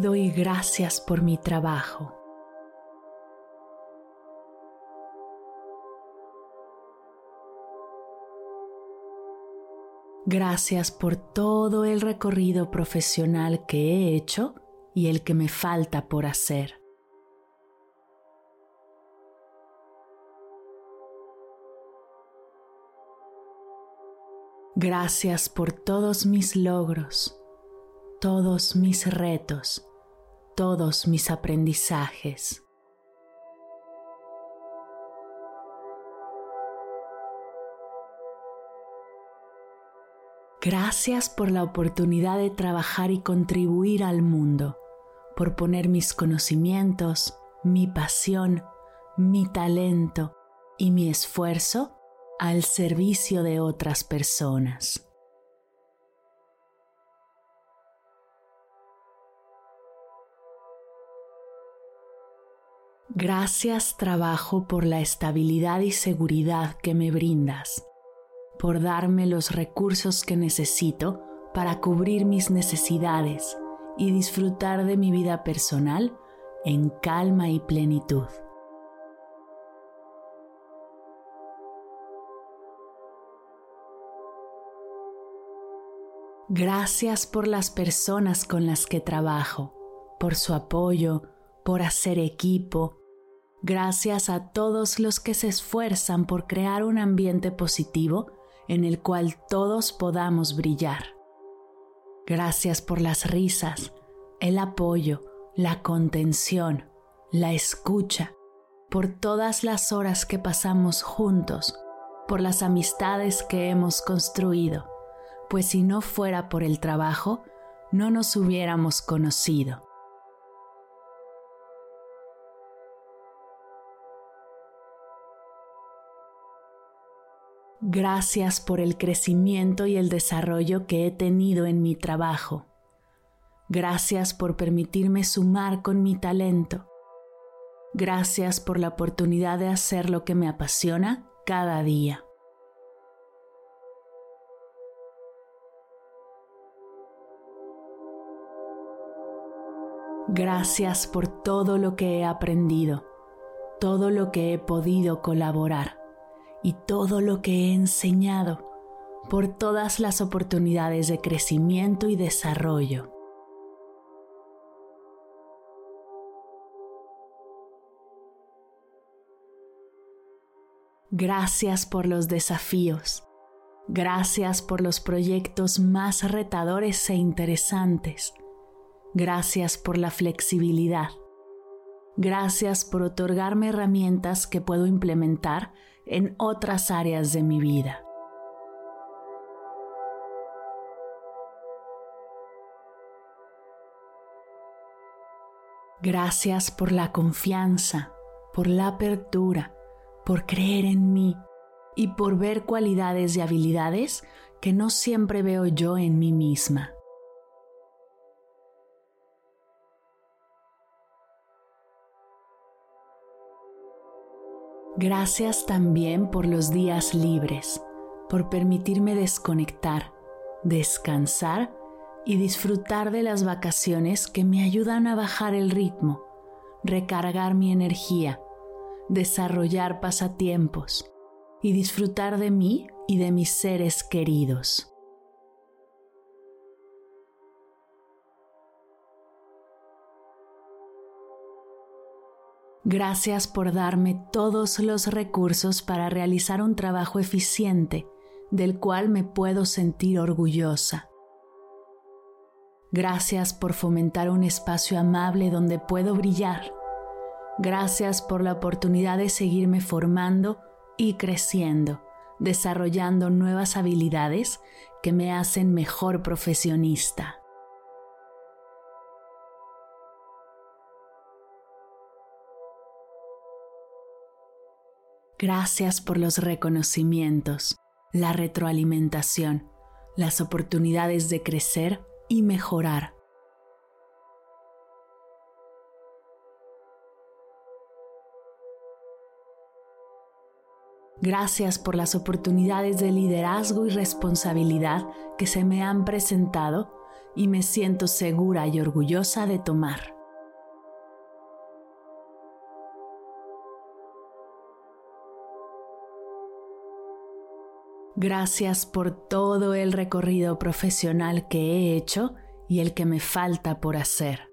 Doy gracias por mi trabajo. Gracias por todo el recorrido profesional que he hecho y el que me falta por hacer. Gracias por todos mis logros todos mis retos, todos mis aprendizajes. Gracias por la oportunidad de trabajar y contribuir al mundo, por poner mis conocimientos, mi pasión, mi talento y mi esfuerzo al servicio de otras personas. Gracias trabajo por la estabilidad y seguridad que me brindas, por darme los recursos que necesito para cubrir mis necesidades y disfrutar de mi vida personal en calma y plenitud. Gracias por las personas con las que trabajo, por su apoyo, por hacer equipo, Gracias a todos los que se esfuerzan por crear un ambiente positivo en el cual todos podamos brillar. Gracias por las risas, el apoyo, la contención, la escucha, por todas las horas que pasamos juntos, por las amistades que hemos construido, pues si no fuera por el trabajo, no nos hubiéramos conocido. Gracias por el crecimiento y el desarrollo que he tenido en mi trabajo. Gracias por permitirme sumar con mi talento. Gracias por la oportunidad de hacer lo que me apasiona cada día. Gracias por todo lo que he aprendido, todo lo que he podido colaborar y todo lo que he enseñado, por todas las oportunidades de crecimiento y desarrollo. Gracias por los desafíos. Gracias por los proyectos más retadores e interesantes. Gracias por la flexibilidad. Gracias por otorgarme herramientas que puedo implementar en otras áreas de mi vida. Gracias por la confianza, por la apertura, por creer en mí y por ver cualidades y habilidades que no siempre veo yo en mí misma. Gracias también por los días libres, por permitirme desconectar, descansar y disfrutar de las vacaciones que me ayudan a bajar el ritmo, recargar mi energía, desarrollar pasatiempos y disfrutar de mí y de mis seres queridos. Gracias por darme todos los recursos para realizar un trabajo eficiente del cual me puedo sentir orgullosa. Gracias por fomentar un espacio amable donde puedo brillar. Gracias por la oportunidad de seguirme formando y creciendo, desarrollando nuevas habilidades que me hacen mejor profesionista. Gracias por los reconocimientos, la retroalimentación, las oportunidades de crecer y mejorar. Gracias por las oportunidades de liderazgo y responsabilidad que se me han presentado y me siento segura y orgullosa de tomar. Gracias por todo el recorrido profesional que he hecho y el que me falta por hacer.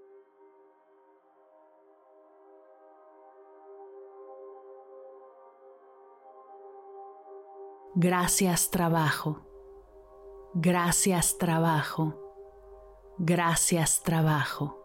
Gracias trabajo. Gracias trabajo. Gracias trabajo.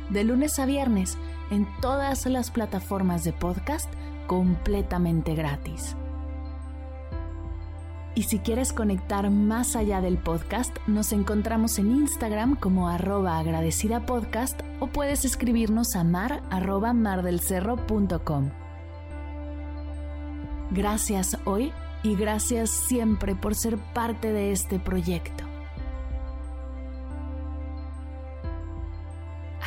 de lunes a viernes en todas las plataformas de podcast completamente gratis. Y si quieres conectar más allá del podcast, nos encontramos en Instagram como arroba agradecida podcast o puedes escribirnos a mar arroba mardelcerro.com. Gracias hoy y gracias siempre por ser parte de este proyecto.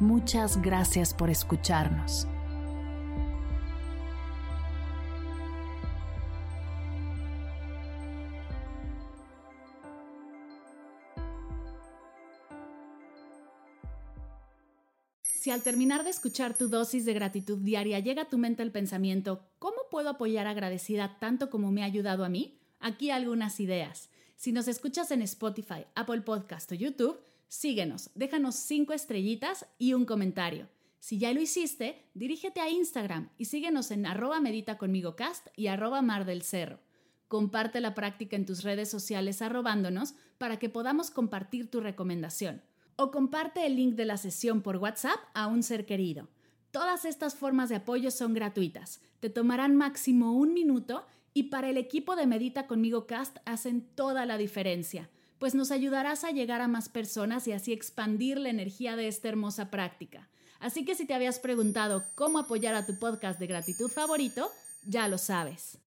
Muchas gracias por escucharnos. Si al terminar de escuchar tu dosis de gratitud diaria llega a tu mente el pensamiento, ¿cómo puedo apoyar agradecida tanto como me ha ayudado a mí? Aquí algunas ideas. Si nos escuchas en Spotify, Apple Podcast o YouTube, Síguenos, déjanos cinco estrellitas y un comentario. Si ya lo hiciste, dirígete a Instagram y síguenos en arroba medita conmigo cast y arroba mar del cerro. Comparte la práctica en tus redes sociales arrobándonos para que podamos compartir tu recomendación. O comparte el link de la sesión por WhatsApp a un ser querido. Todas estas formas de apoyo son gratuitas. Te tomarán máximo un minuto y para el equipo de Medita conmigo Cast hacen toda la diferencia pues nos ayudarás a llegar a más personas y así expandir la energía de esta hermosa práctica. Así que si te habías preguntado cómo apoyar a tu podcast de gratitud favorito, ya lo sabes.